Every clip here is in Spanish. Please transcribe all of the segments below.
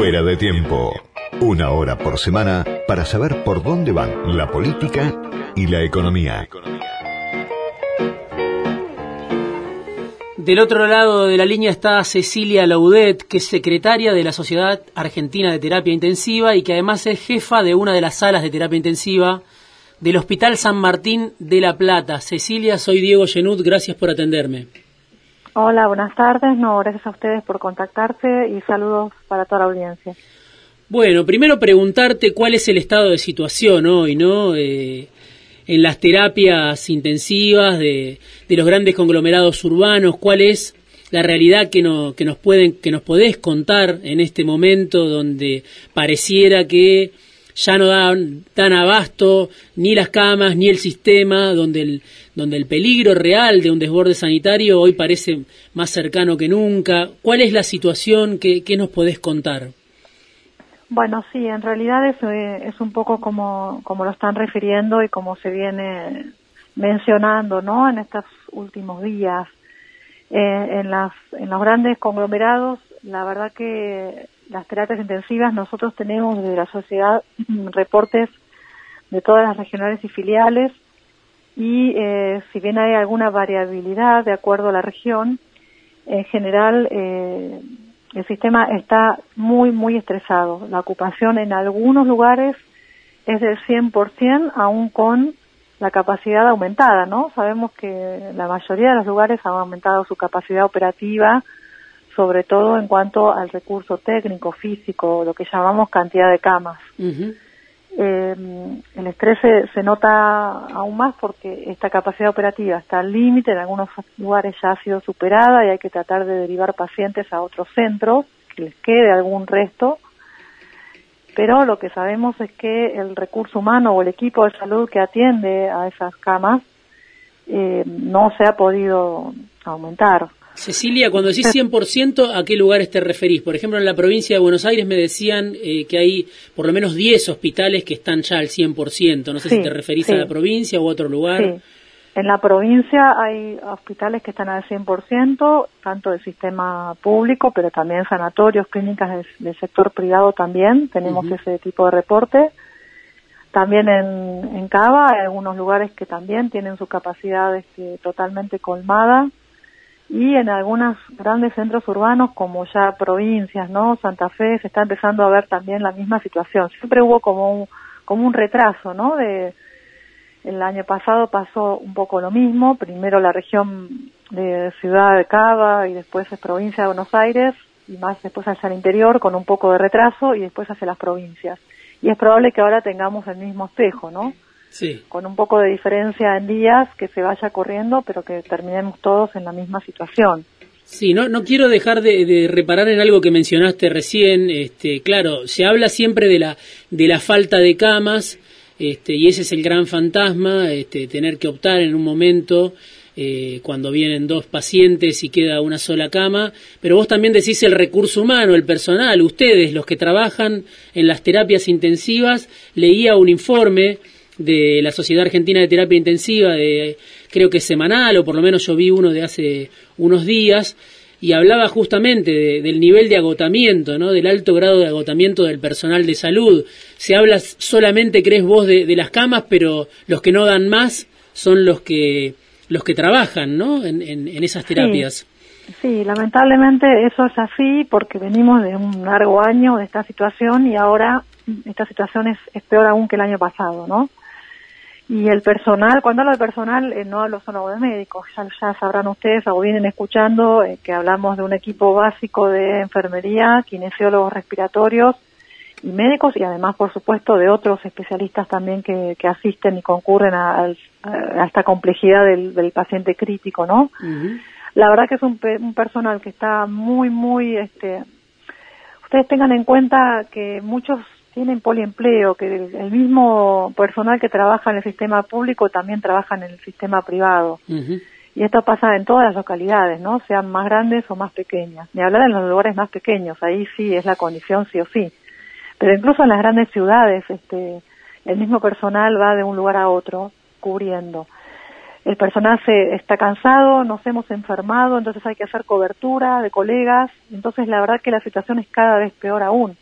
Fuera de tiempo. Una hora por semana para saber por dónde van la política y la economía. Del otro lado de la línea está Cecilia Laudet, que es secretaria de la Sociedad Argentina de Terapia Intensiva y que además es jefa de una de las salas de terapia intensiva del Hospital San Martín de La Plata. Cecilia, soy Diego Genut, gracias por atenderme. Hola, buenas tardes. No, gracias a ustedes por contactarse y saludos para toda la audiencia. Bueno, primero preguntarte cuál es el estado de situación hoy, ¿no? Eh, en las terapias intensivas de, los grandes conglomerados urbanos, cuál es la realidad que, no, que nos pueden que nos podés contar en este momento donde pareciera que ya no dan, dan abasto ni las camas ni el sistema, donde el, donde el peligro real de un desborde sanitario hoy parece más cercano que nunca. ¿Cuál es la situación? ¿Qué, qué nos podés contar? Bueno, sí, en realidad es, eh, es un poco como, como lo están refiriendo y como se viene mencionando, ¿no? En estos últimos días. Eh, en, las, en los grandes conglomerados, la verdad que las terapias intensivas, nosotros tenemos desde la sociedad reportes de todas las regionales y filiales y eh, si bien hay alguna variabilidad de acuerdo a la región, en general eh, el sistema está muy, muy estresado. La ocupación en algunos lugares es del 100%, aún con la capacidad aumentada, ¿no? Sabemos que la mayoría de los lugares han aumentado su capacidad operativa, sobre todo en cuanto al recurso técnico, físico, lo que llamamos cantidad de camas. Eh, el estrés se, nota aún más porque esta capacidad operativa está al límite, en algunos lugares ya ha sido superada y hay que tratar de derivar pacientes a otros centros, que les quede algún resto, pero lo que sabemos es que el recurso humano o el equipo de salud que atiende a esas camas eh, no se ha podido aumentar. Cecilia, cuando decís 100%, ¿a qué lugares te referís? Por ejemplo, en la provincia de Buenos Aires me decían eh, que hay por lo menos 10 hospitales que están ya al 100%. No sé si te referís a la provincia u otro lugar. Sí. En la provincia hay hospitales que están al 100%, tanto del sistema público, pero también sanatorios, clínicas del, sector privado también. Tenemos ese tipo de reporte. También en, en Cava hay algunos lugares que también tienen su capacidad este, totalmente colmada y en algunos grandes centros urbanos como ya provincias, ¿no? Santa Fe se está empezando a ver también la misma situación. Siempre hubo como un, como un retraso, ¿no? De el año pasado pasó un poco lo mismo, primero la región de Ciudad de Cava y después es provincia de Buenos Aires y más después hacia el interior con un poco de retraso y después hacia las provincias. Y es probable que ahora tengamos el mismo espejo, ¿no? Sí. con un poco de diferencia en días, que se vaya corriendo, pero que terminemos todos en la misma situación. Sí, no, no quiero dejar de, reparar en algo que mencionaste recién. Este, claro, se habla siempre de la, de la falta de camas, este, y ese es el gran fantasma, este, tener que optar en un momento eh, cuando vienen dos pacientes y queda una sola cama, pero vos también decís el recurso humano, el personal, ustedes, los que trabajan en las terapias intensivas, leía un informe de la Sociedad Argentina de Terapia Intensiva, de, creo que semanal, o por lo menos yo vi uno de hace unos días, y hablaba justamente del nivel de agotamiento, ¿no? del alto grado de agotamiento del personal de salud. Se habla solamente, crees vos, de, las camas, pero los que no dan más son los que, los que trabajan ¿no? en, en, esas terapias. Sí. lamentablemente eso es así porque venimos de un largo año de esta situación y ahora esta situación es, es peor aún que el año pasado, ¿no? Y el personal, cuando hablo de personal, eh, no hablo solo de médicos, ya, ya sabrán ustedes o vienen escuchando eh, que hablamos de un equipo básico de enfermería, kinesiólogos respiratorios y médicos y además, por supuesto, de otros especialistas también que, que asisten y concurren a, esta complejidad del, paciente crítico, ¿no? La verdad que es un, un personal que está muy, muy, este, ustedes tengan en cuenta que muchos tienen poliempleo, que el, mismo personal que trabaja en el sistema público también trabaja en el sistema privado. Y esto pasa en todas las localidades, ¿no? Sean más grandes o más pequeñas. Ni hablar en los lugares más pequeños, ahí sí es la condición sí o sí. Pero incluso en las grandes ciudades, este, el mismo personal va de un lugar a otro cubriendo. El personal se está cansado, nos hemos enfermado, entonces hay que hacer cobertura de colegas, entonces la verdad que la situación es cada vez peor aún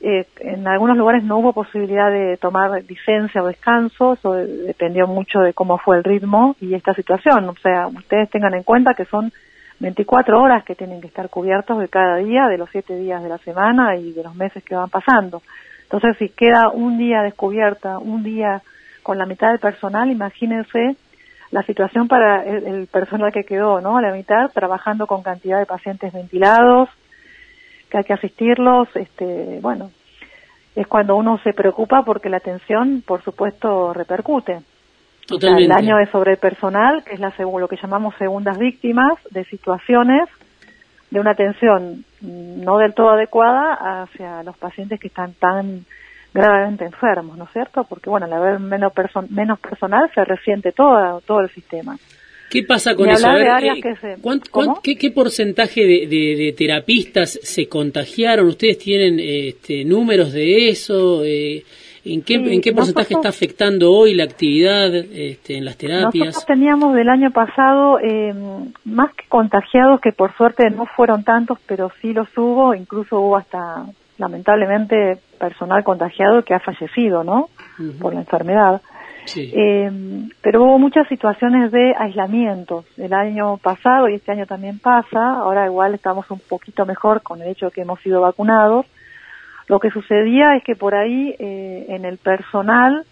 eh, en algunos lugares no hubo posibilidad de tomar licencia o descanso, eso dependió mucho de cómo fue el ritmo y esta situación. O sea, ustedes tengan en cuenta que son 24 horas que tienen que estar cubiertos de cada día, de los 7 días de la semana y de los meses que van pasando. Entonces, si queda un día descubierta, un día con la mitad del personal, imagínense la situación para el, el personal que quedó, ¿no? A la mitad, trabajando con cantidad de pacientes ventilados, que hay que asistirlos, este, bueno, es cuando uno se preocupa porque la atención, por supuesto, repercute. Totalmente. el daño es sobre el personal, que es la lo que llamamos segundas víctimas de situaciones de una atención no del todo adecuada hacia los pacientes que están tan gravemente enfermos, ¿no es cierto? Porque, bueno, al haber menos, menos personal se resiente todo, todo el sistema. ¿Qué pasa con eso? qué, porcentaje de, terapistas se contagiaron? ¿Ustedes tienen este, números de eso? Eh, ¿En qué, ¿En qué porcentaje está afectando hoy la actividad este, en las terapias? Nosotros teníamos del año pasado eh, más que contagiados, que por suerte no fueron tantos, pero sí los hubo, incluso hubo hasta, lamentablemente, personal contagiado que ha fallecido, ¿no? Por la enfermedad. Eh, pero hubo muchas situaciones de aislamiento el año pasado y este año también pasa. Ahora igual estamos un poquito mejor con el hecho de que hemos sido vacunados. Lo que sucedía es que por ahí eh, en el personal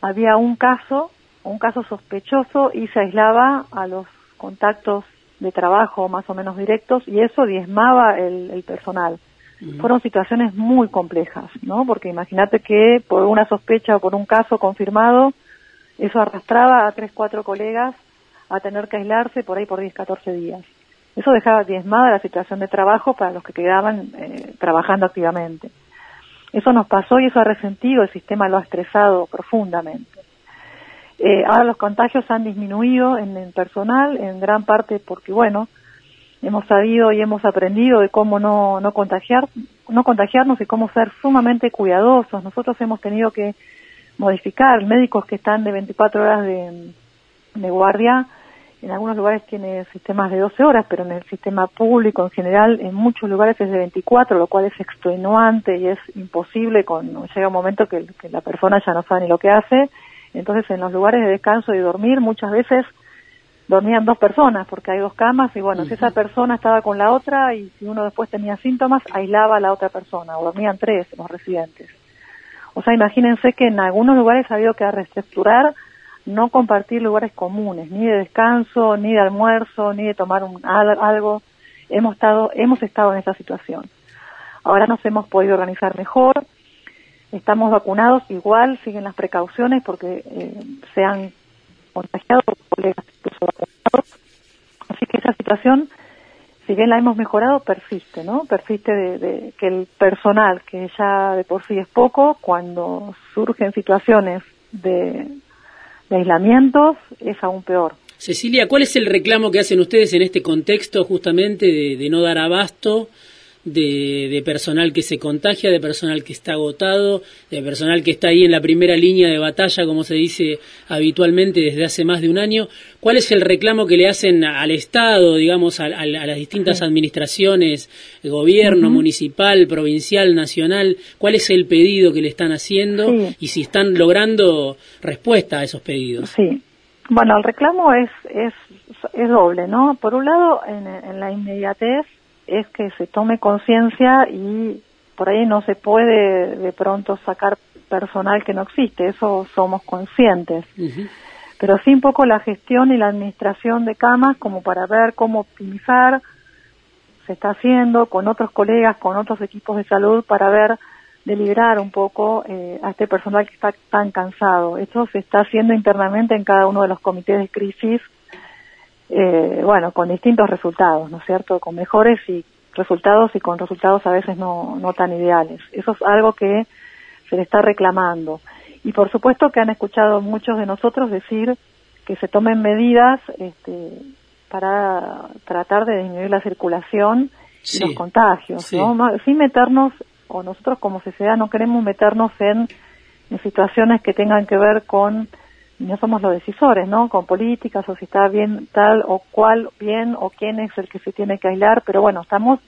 había un caso, un caso sospechoso y se aislaba a los contactos de trabajo más o menos directos y eso diezmaba el, personal. Fueron situaciones muy complejas, ¿no? Porque imagínate que por una sospecha o por un caso confirmado eso arrastraba a tres, cuatro colegas a tener que aislarse por ahí por 10, 14 días. Eso dejaba diezmada la situación de trabajo para los que quedaban eh, trabajando activamente. Eso nos pasó y eso ha resentido, el sistema lo ha estresado profundamente. Eh, ahora los contagios han disminuido en el personal, en gran parte porque, bueno, hemos sabido y hemos aprendido de cómo no, no contagiar, no contagiarnos y cómo ser sumamente cuidadosos. Nosotros hemos tenido que modificar. Médicos que están de 24 horas de, guardia, en algunos lugares tiene sistemas de 12 horas, pero en el sistema público en general, en muchos lugares es de 24, lo cual es extenuante y es imposible. Con, llega un momento que, la persona ya no sabe ni lo que hace. Entonces, en los lugares de descanso y dormir, muchas veces dormían dos personas porque hay dos camas y bueno, si esa persona estaba con la otra y si uno después tenía síntomas, aislaba a la otra persona o dormían tres los residentes. O sea, imagínense que en algunos lugares ha habido que reestructurar, no compartir lugares comunes, ni de descanso, ni de almuerzo, ni de tomar un, algo. Hemos estado, hemos estado en esa situación. Ahora nos hemos podido organizar mejor, estamos vacunados, igual siguen las precauciones porque eh, se han contagiado colegas incluso vacunados. Así que esa situación si bien la hemos mejorado, persiste, ¿no? Persiste de, que el personal, que ya de por sí es poco, cuando surgen situaciones de, aislamientos, es aún peor. Cecilia, ¿cuál es el reclamo que hacen ustedes en este contexto justamente de no dar abasto de, personal que se contagia, de personal que está agotado, de personal que está ahí en la primera línea de batalla, como se dice habitualmente desde hace más de un año. ¿Cuál es el reclamo que le hacen al Estado, digamos, a, las distintas administraciones, gobierno, municipal, provincial, nacional? ¿Cuál es el pedido que le están haciendo y si están logrando respuesta a esos pedidos? Sí. Bueno, el reclamo es, es, es doble, ¿no? Por un lado, en, en la inmediatez, es que se tome conciencia y por ahí no se puede de pronto sacar personal que no existe, eso somos conscientes. Pero sí un poco la gestión y la administración de camas como para ver cómo optimizar se está haciendo con otros colegas, con otros equipos de salud para ver de un poco eh, a este personal que está tan cansado. Esto se está haciendo internamente en cada uno de los comités de crisis eh, bueno, con distintos resultados, ¿no es cierto? Con mejores y resultados y con resultados a veces no, no tan ideales. Eso es algo que se le está reclamando. Y por supuesto que han escuchado muchos de nosotros decir que se tomen medidas este, para tratar de disminuir la circulación y los contagios, Sin meternos, o nosotros como sociedad no queremos meternos en situaciones que tengan que ver con no somos los decisores, ¿no? Con políticas o si está bien tal o cual bien o quién es el que se tiene que aislar, pero bueno, estamos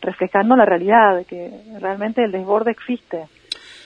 reflejando la realidad, de que realmente el desborde existe.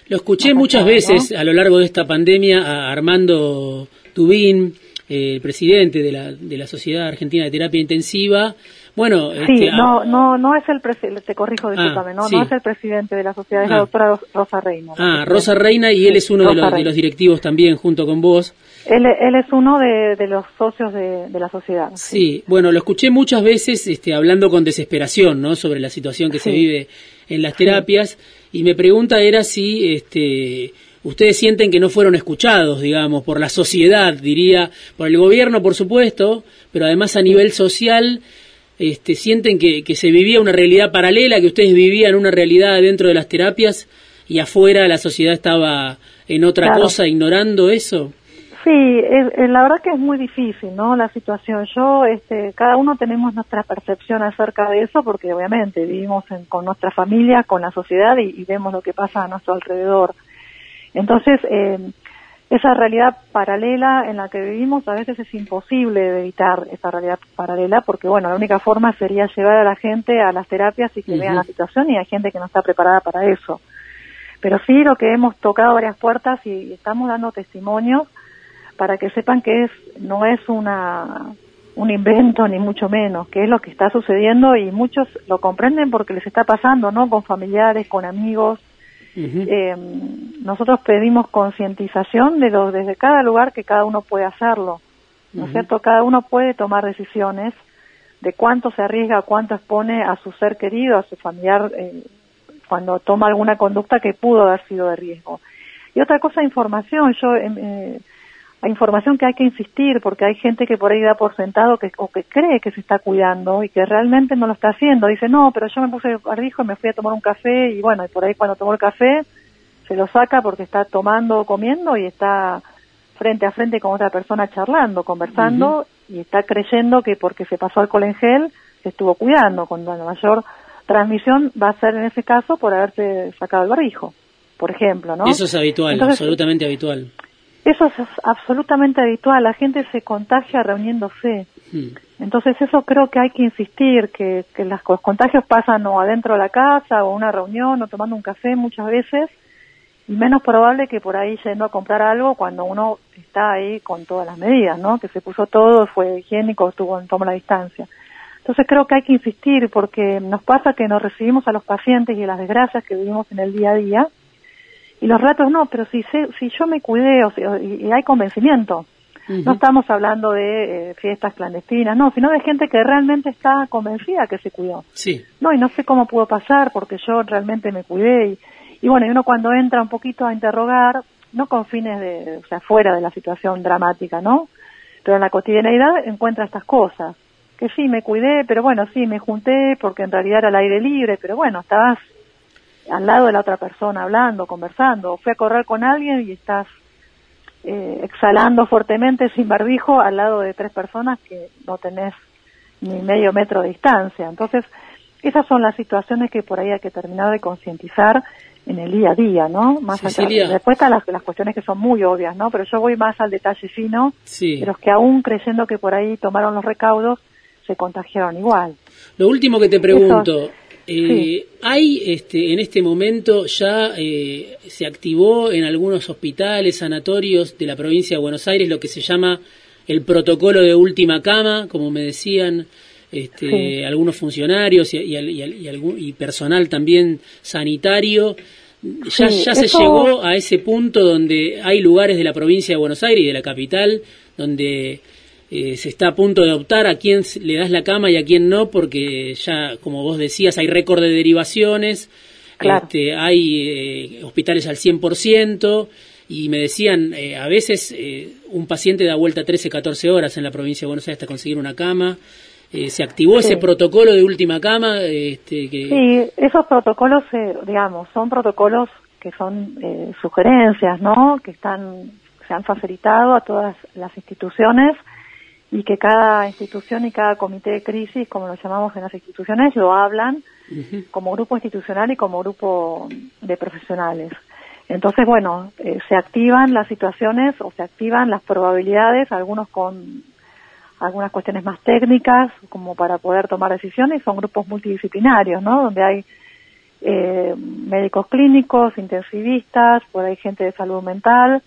Lo escuché muchas veces a lo largo de esta pandemia a Armando Tubín, el presidente de la, de la Sociedad Argentina de Terapia Intensiva. Bueno, sí, este, no, no, no es el presidente, te corrijo, ah, discúlpame, no, no es el presidente de la sociedad, es la ah. doctora Rosa Reina. Ah, Rosa Reina y él es uno de los, de los, directivos también, junto con vos. Él, él es uno de, de los socios de, de, la sociedad. Sí. bueno, lo escuché muchas veces este, hablando con desesperación, ¿no? Sobre la situación que se vive en las terapias y me pregunta era si este, ustedes sienten que no fueron escuchados, digamos, por la sociedad, diría, por el gobierno, por supuesto, pero además a nivel social, este, sienten que, que se vivía una realidad paralela, que ustedes vivían una realidad dentro de las terapias y afuera la sociedad estaba en otra cosa, ignorando eso. Sí, la verdad que es muy difícil, ¿no? La situación. Yo, este, cada uno tenemos nuestra percepción acerca de eso, porque obviamente vivimos con nuestra familia, con la sociedad y, vemos lo que pasa a nuestro alrededor. Entonces, eh, esa realidad paralela en la que vivimos a veces es imposible de evitar esa realidad paralela, porque bueno, la única forma sería llevar a la gente a las terapias y que vean la situación y hay gente que no está preparada para eso. Pero sí lo que hemos tocado varias puertas y estamos dando testimonios para que sepan que es no es una un invento ni mucho menos, que es lo que está sucediendo y muchos lo comprenden porque les está pasando, ¿no? Con familiares, con amigos. Eh, nosotros pedimos concientización de los, desde cada lugar que cada uno puede hacerlo, ¿no es cierto? Cada uno puede tomar decisiones de cuánto se arriesga, cuánto expone a su ser querido, a su familiar, eh, cuando toma alguna conducta que pudo haber sido de riesgo. Y otra cosa, información. Yo em, eh, información que hay que insistir porque hay gente que por ahí da por sentado que, o que cree que se está cuidando y que realmente no lo está haciendo. Dice, no, pero yo me puse barbijo y me fui a tomar un café y bueno, y por ahí cuando tomó el café se lo saca porque está tomando o comiendo y está frente a frente con otra persona charlando, conversando y está creyendo que porque se pasó alcohol en gel se estuvo cuidando. Con la mayor transmisión va a ser en ese caso por haberse sacado el barbijo, por ejemplo, ¿no? Eso es habitual, absolutamente habitual. Eso es absolutamente habitual, la gente se contagia reuniéndose. Entonces eso creo que hay que insistir, que, que los contagios pasan o adentro de la casa o una reunión o tomando un café muchas veces y menos probable que por ahí yendo a comprar algo cuando uno está ahí con todas las medidas, ¿no? Que se puso todo, fue higiénico, estuvo en toma la distancia. Entonces creo que hay que insistir porque nos pasa que nos recibimos a los pacientes y las desgracias que vivimos en el día a día y los ratos no, pero si, si yo me cuidé o y, hay convencimiento, no estamos hablando de eh, fiestas clandestinas, no, sino de gente que realmente está convencida que se cuidó. Sí. No, y no sé cómo pudo pasar porque yo realmente me cuidé y, y bueno, y uno cuando entra un poquito a interrogar, no con fines de, o sea, fuera de la situación dramática, ¿no? Pero en la cotidianeidad encuentra estas cosas. Que sí, me cuidé, pero bueno, sí, me junté porque en realidad era al aire libre, pero bueno, estabas al lado de la otra persona hablando, conversando, o fui a correr con alguien y estás eh, exhalando fuertemente sin barbijo al lado de tres personas que no tenés ni medio metro de distancia. Entonces, esas son las situaciones que por ahí hay que terminar de concientizar en el día a día, ¿no? Más allá. Después están las, las, cuestiones que son muy obvias, ¿no? Pero yo voy más al detalle fino de los que aún creyendo que por ahí tomaron los recaudos se contagiaron igual. Lo último que te pregunto, eh, hay este, en este momento ya eh, se activó en algunos hospitales, sanatorios de la provincia de Buenos Aires lo que se llama el protocolo de última cama, como me decían este, algunos funcionarios y, y, personal también sanitario. Ya, ya se llegó a ese punto donde hay lugares de la provincia de Buenos Aires y de la capital donde eh, se está a punto de optar a quién le das la cama y a quién no, porque ya, como vos decías, hay récord de derivaciones, este, hay eh, hospitales al 100%, y me decían, eh, a veces un paciente da vuelta 13, 14 horas en la provincia de Buenos Aires hasta conseguir una cama. ¿Se activó ese protocolo de última cama? Este, que... Sí, esos protocolos, digamos, son protocolos que son sugerencias, ¿no? Que están, se han facilitado a todas las instituciones y que cada institución y cada comité de crisis, como lo llamamos en las instituciones, lo hablan como grupo institucional y como grupo de profesionales. Entonces, bueno, eh, se activan las situaciones o se activan las probabilidades, algunos con algunas cuestiones más técnicas como para poder tomar decisiones, son grupos multidisciplinarios, ¿no? Donde hay eh, médicos clínicos, intensivistas, por ahí gente de salud mental.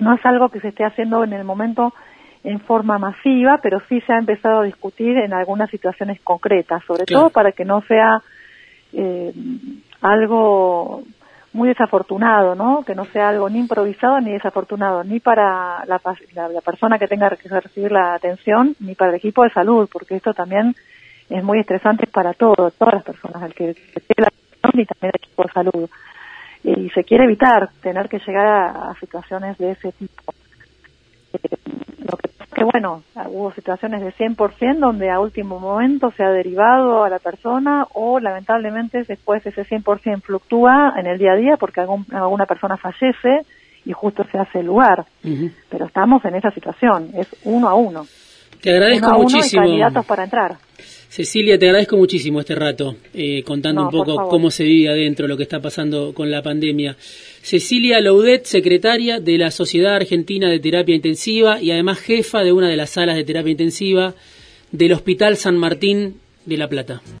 No es algo que se esté haciendo en el momento en forma masiva, pero sí se ha empezado a discutir en algunas situaciones concretas, sobre todo para que no sea eh, algo muy desafortunado, ¿no? Que no sea algo ni improvisado ni desafortunado, ni para la, la, persona que tenga que recibir la atención, ni para el equipo de salud, porque esto también es muy estresante para todos, todas las personas, el que tiene la atención y también el equipo de salud. Y se quiere evitar tener que llegar a, situaciones de ese tipo. Eh, que bueno, hubo situaciones de 100% donde a último momento se ha derivado a la persona o lamentablemente después ese 100% fluctúa en el día a día porque algún, alguna persona fallece y justo se hace el lugar. Pero estamos en esa situación, es uno a uno. Te agradezco muchísimo. candidatos para entrar. Cecilia, te agradezco muchísimo este rato, eh, contando un poco cómo se vive adentro, lo que está pasando con la pandemia. Cecilia Loudet, secretaria de la Sociedad Argentina de Terapia Intensiva y además jefa de una de las salas de terapia intensiva del Hospital San Martín de La Plata.